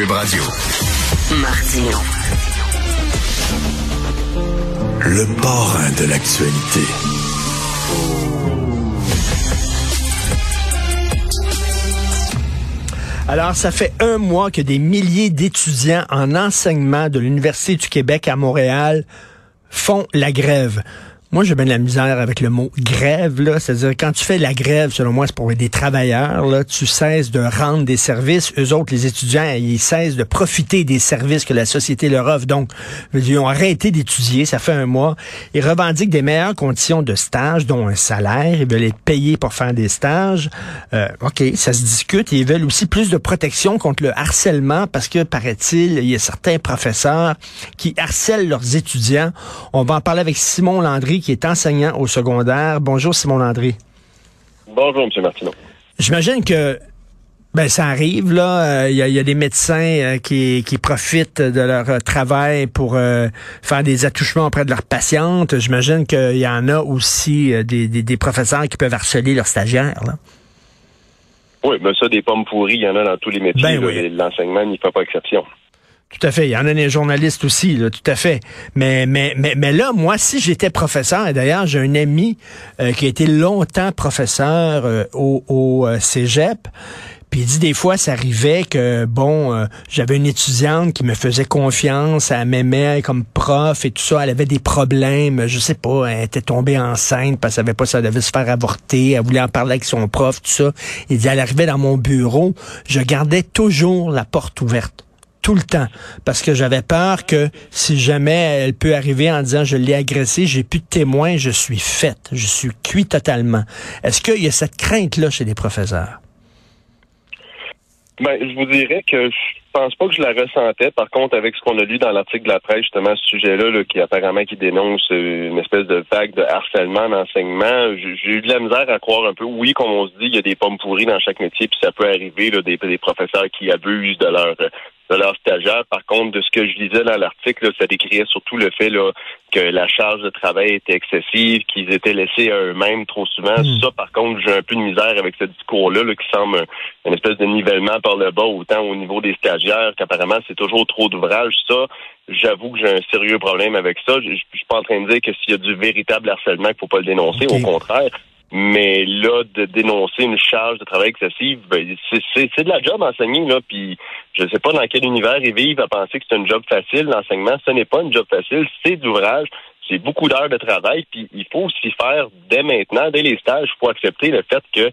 Cube Radio. Martino. Le parrain de l'actualité. Alors, ça fait un mois que des milliers d'étudiants en enseignement de l'Université du Québec à Montréal font la grève. Moi, j'ai bien de la misère avec le mot grève, là. C'est-à-dire, quand tu fais la grève, selon moi, c'est pour des travailleurs, là. Tu cesses de rendre des services. Eux autres, les étudiants, ils cessent de profiter des services que la société leur offre. Donc, ils ont arrêté d'étudier. Ça fait un mois. Ils revendiquent des meilleures conditions de stage, dont un salaire. Ils veulent être payés pour faire des stages. Euh, OK, ça se discute. ils veulent aussi plus de protection contre le harcèlement parce que, paraît-il, il y a certains professeurs qui harcèlent leurs étudiants. On va en parler avec Simon Landry, qui est enseignant au secondaire. Bonjour, Simon Landry. Bonjour, M. Martineau. J'imagine que ben ça arrive là. Il y, a, des médecins euh, qui, profitent de leur euh, travail pour euh, faire des attouchements auprès de leurs patientes. J'imagine qu'il y en a aussi des, professeurs qui peuvent harceler leurs stagiaires. Là. Oui, mais ça, des pommes pourries, il y en a dans tous les métiers. Ben L'enseignement n'y fait pas exception. Tout à fait. Il y en a des journalistes aussi, tout à fait. Mais là, moi, si j'étais professeur, et d'ailleurs, j'ai un ami euh, qui a été longtemps professeur euh, au, au euh, cégep, puis il dit des fois, ça arrivait que, bon, j'avais une étudiante qui me faisait confiance, elle m'aimait comme prof et tout ça, elle avait des problèmes, je sais pas, elle était tombée enceinte parce qu'elle savait pas si elle devait se faire avorter, elle voulait en parler avec son prof, tout ça. Il dit, elle arrivait dans mon bureau, je gardais toujours la porte ouverte tout le temps parce que j'avais peur que si jamais elle peut arriver en disant je l'ai agressé, j'ai plus de témoins, je suis faite, je suis cuit totalement. Est-ce qu'il y a cette crainte là chez les professeurs? Ben, je vous dirais que je pense pas que je la ressentais. Par contre, avec ce qu'on a lu dans l'article de la presse, justement, ce sujet-là, là, qui apparemment qui dénonce une espèce de vague de harcèlement d'enseignement, j'ai eu de la misère à croire un peu. Oui, comme on se dit, il y a des pommes pourries dans chaque métier, puis ça peut arriver, des professeurs qui abusent de leur de leurs stagiaires. Par contre, de ce que je lisais dans l'article, ça décriait surtout le fait là, que la charge de travail était excessive, qu'ils étaient laissés à eux-mêmes trop souvent. Hmm. Ça, par contre, j'ai un peu de misère avec ce discours-là qui semble une espèce de nivellement par le bas, autant au niveau des stagiaires qu'apparemment c'est toujours trop d'ouvrages. Ça, j'avoue que j'ai un sérieux problème avec ça. Je, je, suis pas en train de dire que s'il y a du véritable harcèlement, il faut pas le dénoncer. Au contraire. Mais là, de dénoncer une charge de travail excessive, ben, c'est de la job enseigner, là, puis je sais pas dans quel univers ils vivent à penser que c'est un job facile, l'enseignement. Ce n'est pas un job facile, c'est d'ouvrage, c'est beaucoup d'heures de travail, puis il faut aussi faire dès maintenant, dès les stages, il faut accepter le fait que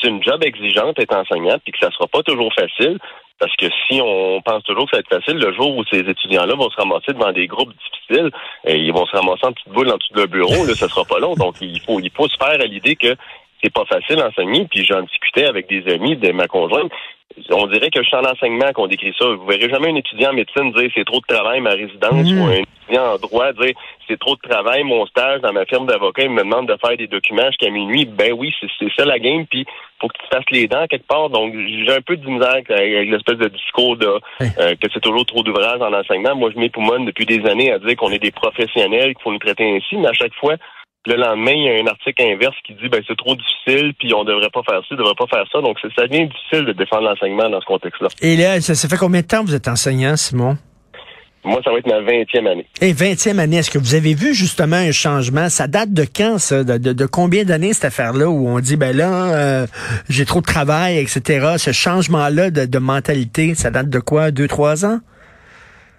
c'est une job exigeante être enseignant, puis que ça sera pas toujours facile. Parce que si on pense toujours que ça va être facile, le jour où ces étudiants-là vont se ramasser devant des groupes difficiles, et ils vont se ramasser en petite boule en dessous de leur bureau, là, ça sera pas long. Donc, il faut, il faut se faire à l'idée que c'est pas facile d'enseigner. Puis j'en discutais avec des amis de ma conjointe on dirait que je suis en enseignement qu'on décrit ça. Vous verrez jamais un étudiant en médecine dire c'est trop de travail ma résidence mhm. ou un étudiant en droit dire c'est trop de travail mon stage dans ma firme d'avocat, il me demande de faire des documents jusqu'à minuit. Ben oui, c'est ça la game, puis faut que tu te fasses les dents quelque part. Donc j'ai un peu de misère avec l'espèce de discours de euh, que c'est toujours trop d'ouvrages en enseignement. Moi je m'époumonne depuis des années à dire qu'on est des professionnels, qu'il faut nous traiter ainsi, mais à chaque fois le lendemain, il y a un article inverse qui dit ben c'est trop difficile, puis on devrait pas faire ça, on devrait pas faire ça. Donc ça devient difficile de défendre l'enseignement dans ce contexte-là. Et là, ça, fait combien de temps que vous êtes enseignant, Simon? Moi, ça va être ma 20e année. Et 20e année, est-ce que vous avez vu justement un changement? Ça date de quand, ça? De, combien d'années, cette affaire-là, où on dit, ben là, euh, j'ai trop de travail, etc. Ce changement-là de, de mentalité, ça date de quoi? Deux, trois ans?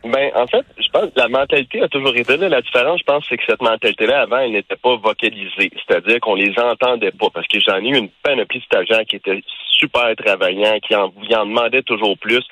Ben, en fait, je pense que la mentalité a toujours été là. La différence, je pense, c'est que cette mentalité-là, avant, elle n'était pas vocalisée. C'est-à-dire qu'on les entendait pas. Parce que j'en ai eu une panoplie de stagiaires qui étaient super travaillants, qui en, en demandaient toujours plus.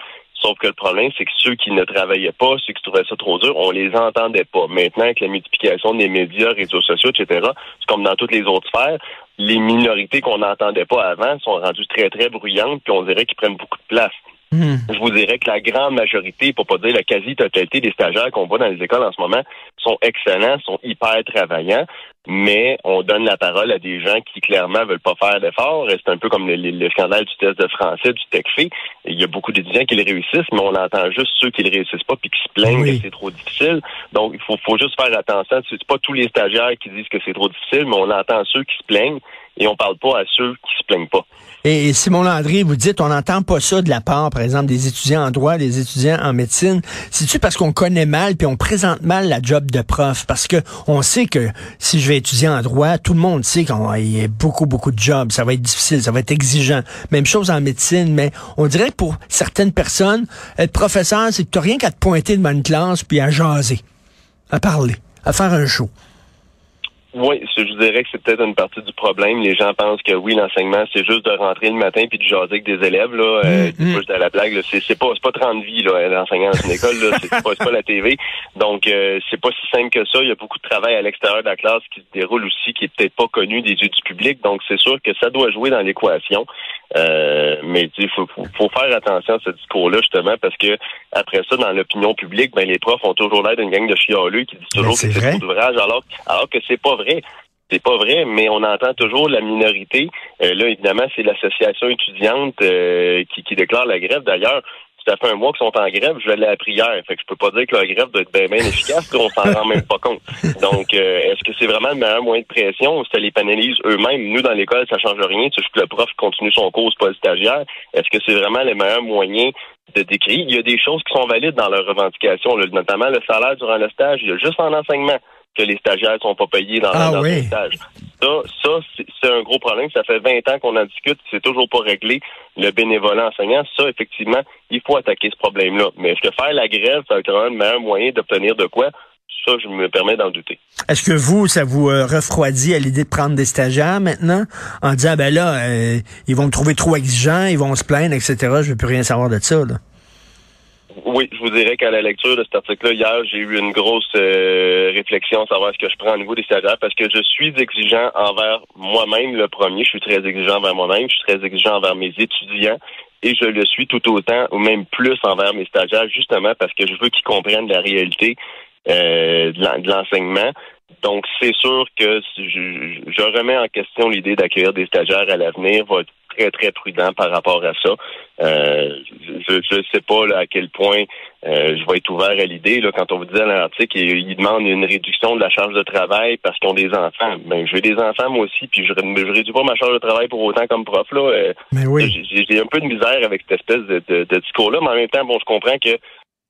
Sauf que le problème, c'est que ceux qui ne travaillaient pas, ceux qui trouvaient ça trop dur, on les entendait pas. Maintenant, avec la multiplication des médias, réseaux sociaux, etc., c'est comme dans toutes les autres sphères, les minorités qu'on n'entendait pas avant sont rendues très, très bruyantes, puis on dirait qu'ils prennent beaucoup de place. Hmm. Je vous dirais que la grande majorité, pour pas dire la quasi-totalité des stagiaires qu'on voit dans les écoles en ce moment, sont excellents, sont hyper travaillants. mais on donne la parole à des gens qui clairement veulent pas faire d'efforts. C'est un peu comme le, scandale du test de français, du TechFi. Il y a beaucoup d'étudiants qui le réussissent, mais on entend juste ceux qui le réussissent pas puis qui se plaignent que c'est trop difficile. Donc, il faut, faut juste faire attention. C'est pas tous les stagiaires qui disent que c'est trop difficile, mais on entend ceux qui se plaignent et on parle pas à ceux qui se plaignent pas. Et, Simon Landry, vous dites, on n'entend pas ça de la part, par exemple, des étudiants en droit, des étudiants en médecine. C'est-tu parce qu'on connaît mal puis on présente mal la job de prof? Parce que on sait que si je vais étudier en droit, tout le monde sait qu'il y a beaucoup, beaucoup de jobs. Ça va être difficile, ça va être exigeant. Même chose en médecine, mais on dirait que pour certaines personnes, être professeur, c'est que tu rien qu'à te pointer devant une classe puis à jaser, à parler, à faire un show. Oui, je dirais que c'est peut-être une partie du problème. Les gens pensent que oui, l'enseignement, c'est juste de rentrer le matin puis de jaser avec des élèves. Là, euh, mm, mm. à la blague. C'est, pas, pas 30 vies là, l'enseignant dans une école. Là, c'est, pas, pas la TV. Donc, euh, c'est pas si simple que ça. Il y a beaucoup de travail à l'extérieur de la classe qui se déroule aussi, qui est peut-être pas connu des yeux du public. Donc, c'est sûr que ça doit jouer dans l'équation. Euh, mais il faut, faut, faire attention à ce discours-là, justement, parce que après ça, dans l'opinion publique, ben les profs ont toujours l'air d'une gang de chialeux qui disent toujours que c'est d'ouvrage, alors, alors que c'est pas vrai. C'est pas vrai, mais on entend toujours la minorité. Euh, là, évidemment, c'est l'association étudiante euh, qui, qui déclare la grève. D'ailleurs, ça fait un mois qu'ils sont en grève, je l'ai appris hier. Fait que je peux pas dire que la grève doit être bien, bien efficace, on s'en rend même pas compte. Donc, euh, est-ce que c'est vraiment le meilleur moyen de pression? Ça les pénalise eux-mêmes. Nous, dans l'école, ça change rien. C'est juste que le prof continue son cours, pas le stagiaire. Est-ce que c'est vraiment le meilleur moyen de décrire? Il y a des choses qui sont valides dans leurs revendications, notamment le salaire durant le stage. Il y a juste en enseignement que les stagiaires sont pas payés dans, ah, stage. Ça, ça c'est un gros problème. Ça fait 20 ans qu'on en discute, c'est toujours pas réglé. Le bénévolat enseignant, ça, effectivement, il faut attaquer ce problème-là. Mais est-ce que faire la grève, ça va être un meilleur moyen d'obtenir de quoi? Ça, je me permets d'en douter. Est-ce que vous, ça vous euh, refroidit à l'idée de prendre des stagiaires maintenant en disant, ben là, euh, ils vont me trouver trop exigeants, ils vont se plaindre, etc. Je veux plus rien savoir de ça, là. Oui, je vous dirais qu'à la lecture de cet article-là, hier, j'ai eu une grosse euh, réflexion à savoir ce que je prends au niveau des stagiaires parce que je suis exigeant envers moi-même le premier. Je suis très exigeant envers moi-même. Je suis très exigeant envers mes étudiants et je le suis tout autant ou même plus envers mes stagiaires justement parce que je veux qu'ils comprennent la réalité euh, de l'enseignement. Donc, c'est sûr que je, je remets en question l'idée d'accueillir des stagiaires à l'avenir très, très prudent par rapport à ça. Euh, je ne sais pas à quel point euh, je vais être ouvert à l'idée. Là, quand on vous disait à l'article, il, demande une réduction de la charge de travail parce qu'ils ont des enfants. Ben, je veux des enfants moi aussi, puis je, je réduis pas ma charge de travail pour autant comme prof. Là. Euh, mais oui. J'ai un peu de misère avec cette espèce de, de, de discours-là, mais en même temps, bon, je comprends que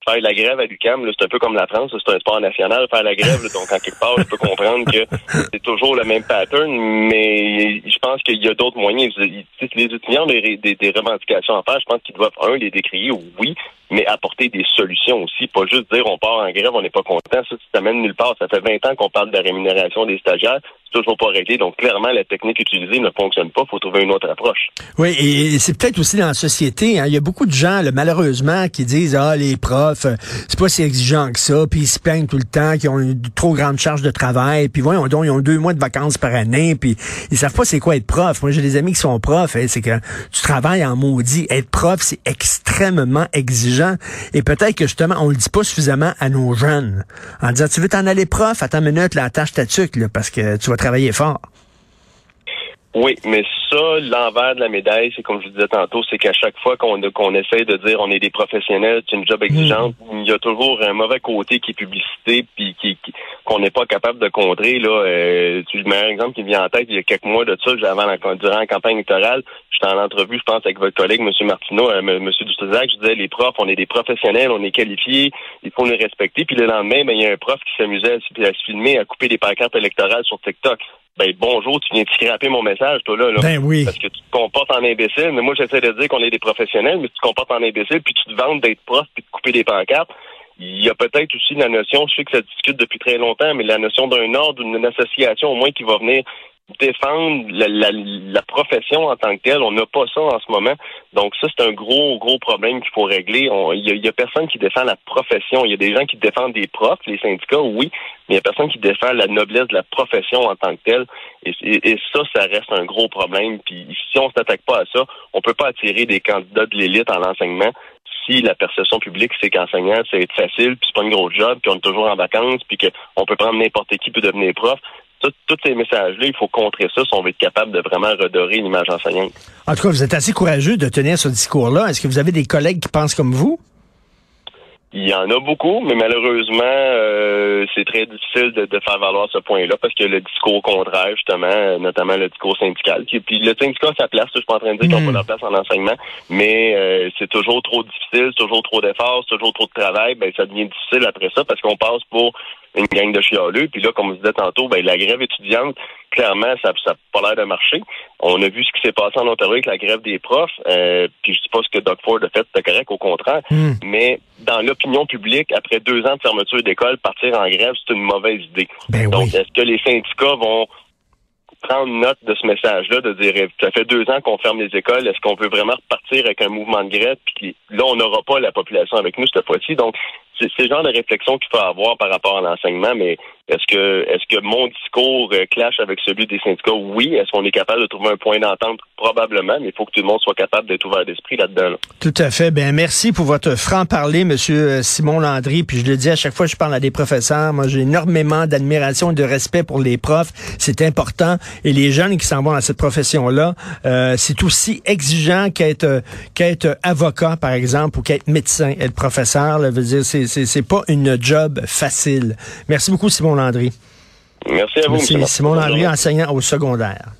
faire la grève à l'UCAM, c'est un peu comme la France, c'est un sport national, faire la grève, donc en quelque part, je peux comprendre que c'est toujours le même pattern, mais je pense qu'il y a d'autres moyens. Les étudiants ont des, des, revendications à faire, je pense qu'ils doivent, un, les décrier, oui, mais apporter des solutions aussi, pas juste dire on part en grève, on n'est pas content, ça, ça mène nulle part. Ça fait 20 ans qu'on parle de la rémunération des stagiaires, c'est toujours pas réglé. Donc, clairement, la technique utilisée ne fonctionne pas. Faut trouver une autre approche. Oui, et c'est peut-être aussi dans la société. Hein, il y a beaucoup de gens, malheureusement, qui disent Ah, les profs, euh, c'est pas si exigeant que ça, puis ils se plaignent tout le temps, qu'ils ont une trop grande charge de travail, puis voyons ils ont deux mois de vacances par année, puis ils savent pas c'est quoi être prof. Moi, j'ai des amis qui sont profs, c'est que tu travailles en maudit. Être prof, c'est extrêmement exigeant. Et peut-être que justement, on le dit pas suffisamment à nos jeunes. En disant, tu veux t'en aller prof, attends une minute, la tâche ta tuque, là, parce que tu vas travailler fort. Oui, mais ça, l'envers de la médaille, c'est comme je vous disais tantôt, c'est qu'à chaque fois qu'on qu'on essaie de dire on est des professionnels, c'est une job exigeante, hmm. il y a toujours un mauvais côté qui est publicité, puis qui qu'on n'est pas capable de contrer. Là, euh, le meilleur exemple qui vient en tête, il y a quelques mois de ça, avant la, durant la campagne électorale, j'étais en entrevue, je pense, avec votre collègue, M. Martineau, euh, M. Dutrisac, je disais les profs, on est des professionnels, on est qualifiés, il faut nous respecter. Puis le lendemain, ben, il y a un prof qui s'amusait à, se filmer, à couper des pancartes électorales sur TikTok ben bonjour, tu viens de scraper mon message, toi là, là. Ben oui. Parce que tu te comportes en imbécile. Mais moi, j'essaie de dire qu'on est des professionnels, mais tu te comportes en imbécile, puis tu te vantes d'être prof, puis de couper des pancartes. Il y a peut-être aussi la notion, je sais que ça discute depuis très longtemps, mais la notion d'un ordre, d'une association au moins qui va venir défendre la, profession en tant que telle. On n'a pas ça en ce moment. Donc ça, c'est un gros, gros problème qu'il faut régler. Il y, a personne qui défend la profession. Il y a des gens qui défendent des profs, les syndicats, oui, mais il y a personne qui défend la noblesse de la profession en tant que telle. Et, ça, ça reste un gros problème. Puis si on s'attaque pas à ça, on peut pas attirer des candidats de l'élite en enseignement si la perception publique, c'est qu'enseignant, c'est être facile, puis c'est pas une grosse job, puis on est toujours en vacances, puis qu'on peut prendre n'importe qui peut devenir prof, tous ces messages-là, il faut contrer ça si on veut être capable de vraiment redorer l'image enseignante. En tout cas, vous êtes assez courageux de tenir ce discours-là. Est-ce que vous avez des collègues qui pensent comme vous? Il y en a beaucoup, mais malheureusement, euh, c'est très difficile de, faire valoir ce point-là parce que le discours contraire, justement, notamment le discours syndical. Qui, puis le syndicat a sa place, je suis pas en train de dire qu'on n'a pas leur place en enseignement, mais euh, c'est toujours trop difficile, toujours trop d'efforts, toujours trop de travail, ben ça devient difficile après ça parce qu'on passe pour une gang de chialeux. Puis là, comme vous disait tantôt, ben, la grève étudiante, clairement, ça n'a pas l'air de marcher. On a vu ce qui s'est passé en Ontario avec la grève des profs. Euh, puis je dis pas ce que Doug Ford a fait, c'est correct, au contraire. Hmm. Mais dans l'opinion publique, après deux ans de fermeture d'école, partir en grève, c'est une mauvaise idée. Ben Donc, est-ce que les syndicats vont prendre note de ce message-là, de dire ça fait deux ans qu'on ferme les écoles, est-ce qu'on peut vraiment repartir avec un mouvement de grève, puis là, on n'aura pas la population avec nous cette fois-ci? Donc, c'est ce genre de réflexion qu'il faut avoir par rapport à l'enseignement, mais est-ce que est-ce que mon discours euh, clash avec celui des syndicats? Oui. Est-ce qu'on est capable de trouver un point d'entente? Probablement, mais il faut que tout le monde soit capable d'être ouvert d'esprit là-dedans. Tout à fait. Ben merci pour votre franc-parler, Monsieur euh, Simon Landry. Puis je le dis à chaque fois que je parle à des professeurs, moi j'ai énormément d'admiration et de respect pour les profs. C'est important. Et les jeunes qui s'en vont dans cette profession-là, euh, c'est aussi exigeant qu'être qu'être avocat, par exemple, ou qu'être médecin, être professeur. Là, veut dire, c'est c'est pas une job facile. Merci beaucoup, Simon Landry. Merci à vous. Simon Landry, enseignant au secondaire.